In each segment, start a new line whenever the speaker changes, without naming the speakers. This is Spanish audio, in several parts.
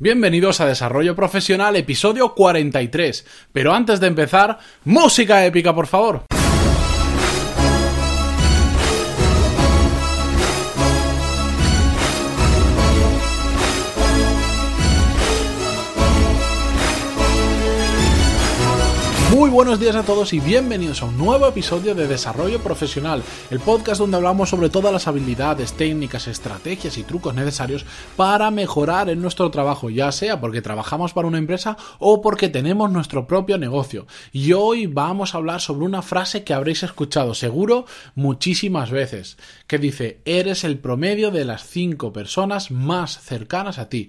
Bienvenidos a Desarrollo Profesional, episodio 43. Pero antes de empezar, música épica, por favor. Muy buenos días a todos y bienvenidos a un nuevo episodio de Desarrollo Profesional, el podcast donde hablamos sobre todas las habilidades, técnicas, estrategias y trucos necesarios para mejorar en nuestro trabajo, ya sea porque trabajamos para una empresa o porque tenemos nuestro propio negocio. Y hoy vamos a hablar sobre una frase que habréis escuchado seguro muchísimas veces, que dice, eres el promedio de las cinco personas más cercanas a ti.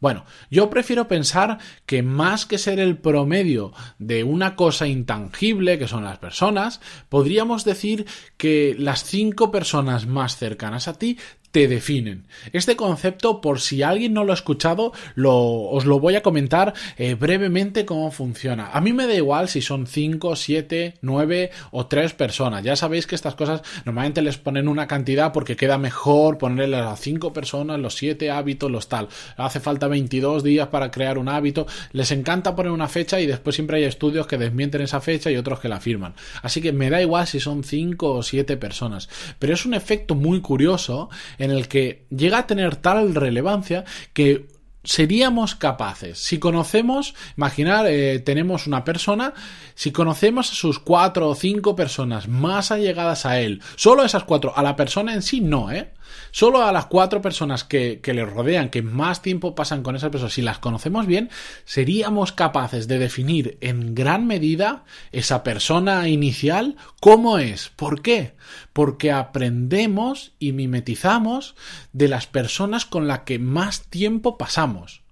Bueno, yo prefiero pensar que más que ser el promedio de una cosa intangible, que son las personas, podríamos decir que las cinco personas más cercanas a ti te definen. Este concepto, por si alguien no lo ha escuchado, os lo voy a comentar eh, brevemente cómo funciona. A mí me da igual si son 5, 7, 9 o 3 personas. Ya sabéis que estas cosas normalmente les ponen una cantidad porque queda mejor ponerle a 5 personas los 7 hábitos, los tal. Hace falta 22 días para crear un hábito. Les encanta poner una fecha y después siempre hay estudios que desmienten esa fecha y otros que la afirman. Así que me da igual si son 5 o 7 personas. Pero es un efecto muy curioso en el que llega a tener tal relevancia que seríamos capaces, si conocemos, imaginar, eh, tenemos una persona, si conocemos a sus cuatro o cinco personas más allegadas a él, solo esas cuatro, a la persona en sí no, ¿eh? Solo a las cuatro personas que, que le rodean, que más tiempo pasan con esa persona, si las conocemos bien, seríamos capaces de definir en gran medida esa persona inicial cómo es. ¿Por qué? Porque aprendemos y mimetizamos de las personas con las que más tiempo pasamos.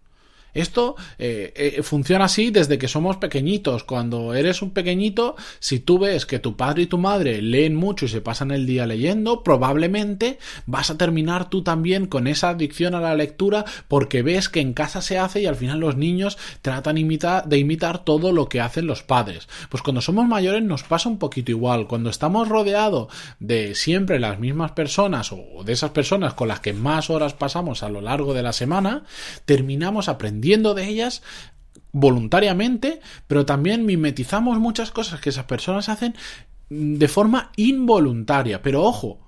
Esto eh, eh, funciona así desde que somos pequeñitos. Cuando eres un pequeñito, si tú ves que tu padre y tu madre leen mucho y se pasan el día leyendo, probablemente vas a terminar tú también con esa adicción a la lectura porque ves que en casa se hace y al final los niños tratan de imitar todo lo que hacen los padres. Pues cuando somos mayores nos pasa un poquito igual. Cuando estamos rodeados de siempre las mismas personas o de esas personas con las que más horas pasamos a lo largo de la semana, terminamos aprendiendo de ellas voluntariamente, pero también mimetizamos muchas cosas que esas personas hacen de forma involuntaria. Pero ojo,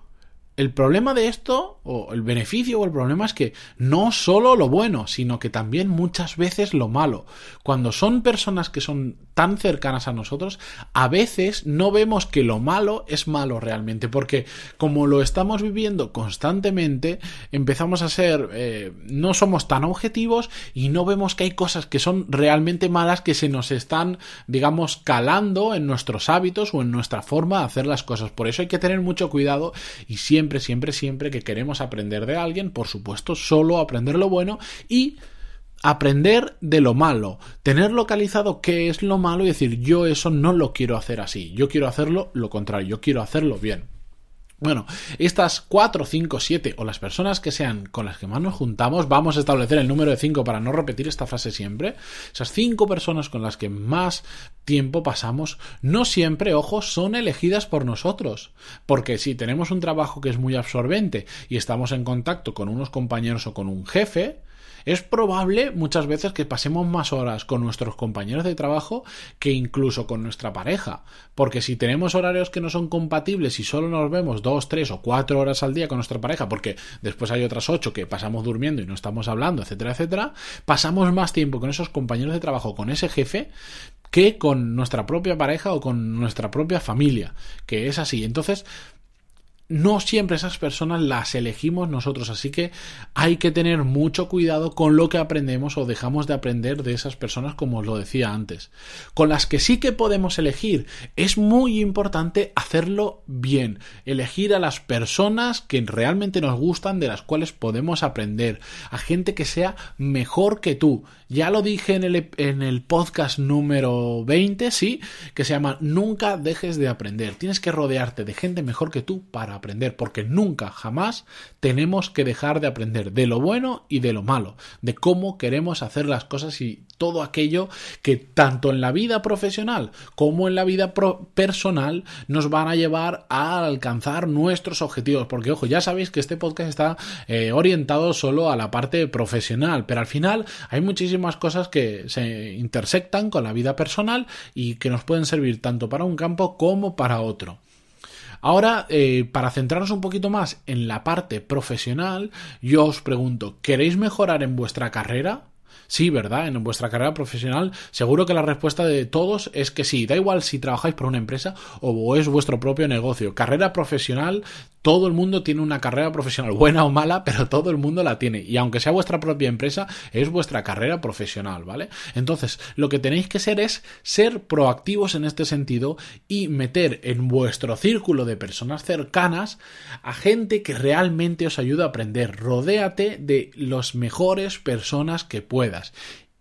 el problema de esto, o el beneficio o el problema es que no solo lo bueno, sino que también muchas veces lo malo. Cuando son personas que son tan cercanas a nosotros, a veces no vemos que lo malo es malo realmente, porque como lo estamos viviendo constantemente, empezamos a ser, eh, no somos tan objetivos y no vemos que hay cosas que son realmente malas que se nos están, digamos, calando en nuestros hábitos o en nuestra forma de hacer las cosas. Por eso hay que tener mucho cuidado y siempre siempre, siempre, siempre que queremos aprender de alguien, por supuesto, solo aprender lo bueno y aprender de lo malo, tener localizado qué es lo malo y decir yo eso no lo quiero hacer así, yo quiero hacerlo lo contrario, yo quiero hacerlo bien. Bueno, estas 4, 5, 7 o las personas que sean con las que más nos juntamos, vamos a establecer el número de 5 para no repetir esta frase siempre. Esas 5 personas con las que más tiempo pasamos, no siempre, ojo, son elegidas por nosotros. Porque si tenemos un trabajo que es muy absorbente y estamos en contacto con unos compañeros o con un jefe, es probable muchas veces que pasemos más horas con nuestros compañeros de trabajo que incluso con nuestra pareja. Porque si tenemos horarios que no son compatibles y solo nos vemos dos, tres o cuatro horas al día con nuestra pareja, porque después hay otras ocho que pasamos durmiendo y no estamos hablando, etcétera, etcétera, pasamos más tiempo con esos compañeros de trabajo, con ese jefe, que con nuestra propia pareja o con nuestra propia familia, que es así. Entonces, no siempre esas personas las elegimos nosotros, así que hay que tener mucho cuidado con lo que aprendemos o dejamos de aprender de esas personas, como os lo decía antes. Con las que sí que podemos elegir, es muy importante hacerlo bien, elegir a las personas que realmente nos gustan, de las cuales podemos aprender, a gente que sea mejor que tú. Ya lo dije en el, en el podcast número 20, sí, que se llama Nunca dejes de aprender. Tienes que rodearte de gente mejor que tú para aprender, porque nunca, jamás tenemos que dejar de aprender de lo bueno y de lo malo, de cómo queremos hacer las cosas y todo aquello que tanto en la vida profesional como en la vida personal nos van a llevar a alcanzar nuestros objetivos. Porque, ojo, ya sabéis que este podcast está eh, orientado solo a la parte profesional, pero al final hay muchísimas cosas que se intersectan con la vida personal y que nos pueden servir tanto para un campo como para otro. Ahora, eh, para centrarnos un poquito más en la parte profesional, yo os pregunto, ¿queréis mejorar en vuestra carrera? Sí, ¿verdad? En vuestra carrera profesional, seguro que la respuesta de todos es que sí. Da igual si trabajáis por una empresa o es vuestro propio negocio. Carrera profesional, todo el mundo tiene una carrera profesional, buena o mala, pero todo el mundo la tiene. Y aunque sea vuestra propia empresa, es vuestra carrera profesional, ¿vale? Entonces, lo que tenéis que ser es ser proactivos en este sentido y meter en vuestro círculo de personas cercanas a gente que realmente os ayude a aprender. Rodéate de las mejores personas que puedas ruedas.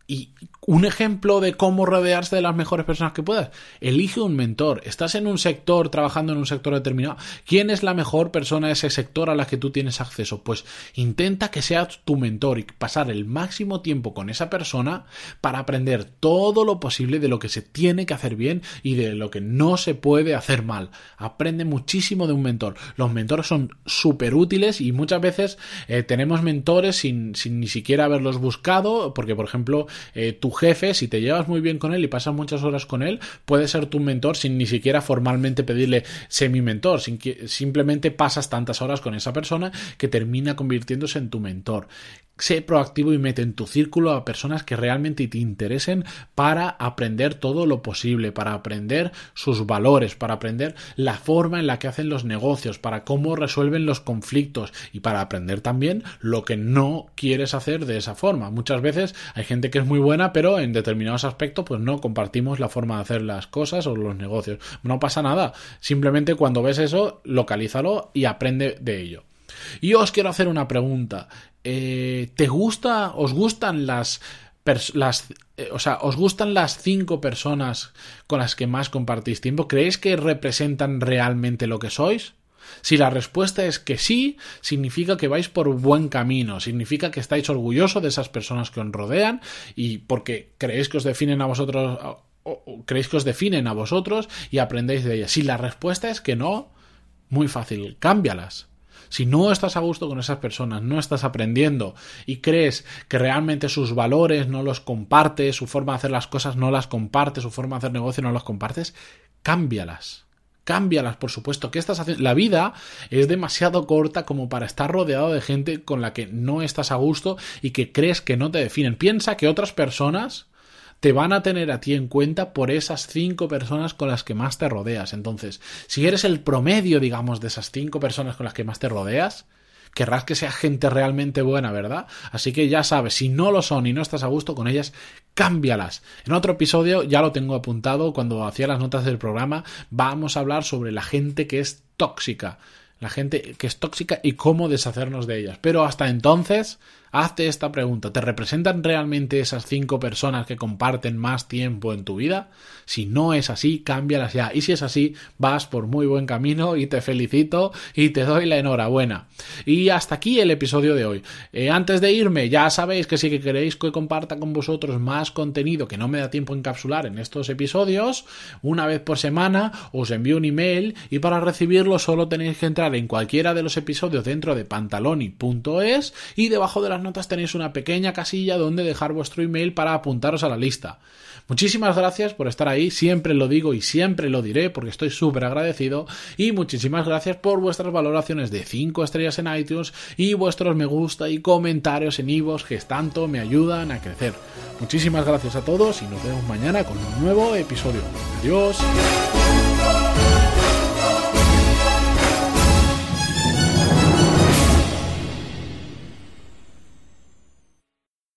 Y un ejemplo de cómo rodearse de las mejores personas que puedas. Elige un mentor. Estás en un sector, trabajando en un sector determinado. ¿Quién es la mejor persona de ese sector a la que tú tienes acceso? Pues intenta que sea tu mentor y pasar el máximo tiempo con esa persona para aprender todo lo posible de lo que se tiene que hacer bien y de lo que no se puede hacer mal. Aprende muchísimo de un mentor. Los mentores son súper útiles y muchas veces eh, tenemos mentores sin, ni siquiera haberlos buscado, porque por ejemplo, eh, tu jefe, si te llevas muy bien con él y pasas muchas horas con él, puede ser tu mentor sin ni siquiera formalmente pedirle semi mentor, sin que, simplemente pasas tantas horas con esa persona que termina convirtiéndose en tu mentor sé proactivo y mete en tu círculo a personas que realmente te interesen para aprender todo lo posible, para aprender sus valores, para aprender la forma en la que hacen los negocios, para cómo resuelven los conflictos y para aprender también lo que no quieres hacer de esa forma. Muchas veces hay gente que es muy buena, pero en determinados aspectos pues no compartimos la forma de hacer las cosas o los negocios. No pasa nada, simplemente cuando ves eso, localízalo y aprende de ello. Y os quiero hacer una pregunta. Eh, ¿Te gusta, os gustan las, las eh, o sea, ¿os gustan las cinco personas con las que más compartís tiempo? ¿Creéis que representan realmente lo que sois? Si la respuesta es que sí, significa que vais por buen camino, significa que estáis orgullosos de esas personas que os rodean y porque creéis que os definen a vosotros o creéis que os definen a vosotros y aprendéis de ellas. Si la respuesta es que no, muy fácil, cámbialas. Si no estás a gusto con esas personas, no estás aprendiendo y crees que realmente sus valores no los compartes, su forma de hacer las cosas no las compartes, su forma de hacer negocio no las compartes, cámbialas. Cámbialas, por supuesto. ¿Qué estás haciendo? La vida es demasiado corta como para estar rodeado de gente con la que no estás a gusto y que crees que no te definen. Piensa que otras personas te van a tener a ti en cuenta por esas cinco personas con las que más te rodeas. Entonces, si eres el promedio, digamos, de esas cinco personas con las que más te rodeas, querrás que sea gente realmente buena, ¿verdad? Así que ya sabes, si no lo son y no estás a gusto con ellas, cámbialas. En otro episodio, ya lo tengo apuntado, cuando hacía las notas del programa, vamos a hablar sobre la gente que es tóxica. La gente que es tóxica y cómo deshacernos de ellas. Pero hasta entonces, Hazte esta pregunta, ¿te representan realmente esas cinco personas que comparten más tiempo en tu vida? Si no es así, cámbialas ya. Y si es así, vas por muy buen camino y te felicito y te doy la enhorabuena. Y hasta aquí el episodio de hoy. Eh, antes de irme, ya sabéis que si queréis que comparta con vosotros más contenido que no me da tiempo encapsular en estos episodios, una vez por semana os envío un email y para recibirlo solo tenéis que entrar en cualquiera de los episodios dentro de pantaloni.es y debajo de las notas tenéis una pequeña casilla donde dejar vuestro email para apuntaros a la lista. Muchísimas gracias por estar ahí, siempre lo digo y siempre lo diré porque estoy súper agradecido y muchísimas gracias por vuestras valoraciones de 5 estrellas en iTunes y vuestros me gusta y comentarios en iVoox que tanto me ayudan a crecer. Muchísimas gracias a todos y nos vemos mañana con un nuevo episodio. Adiós.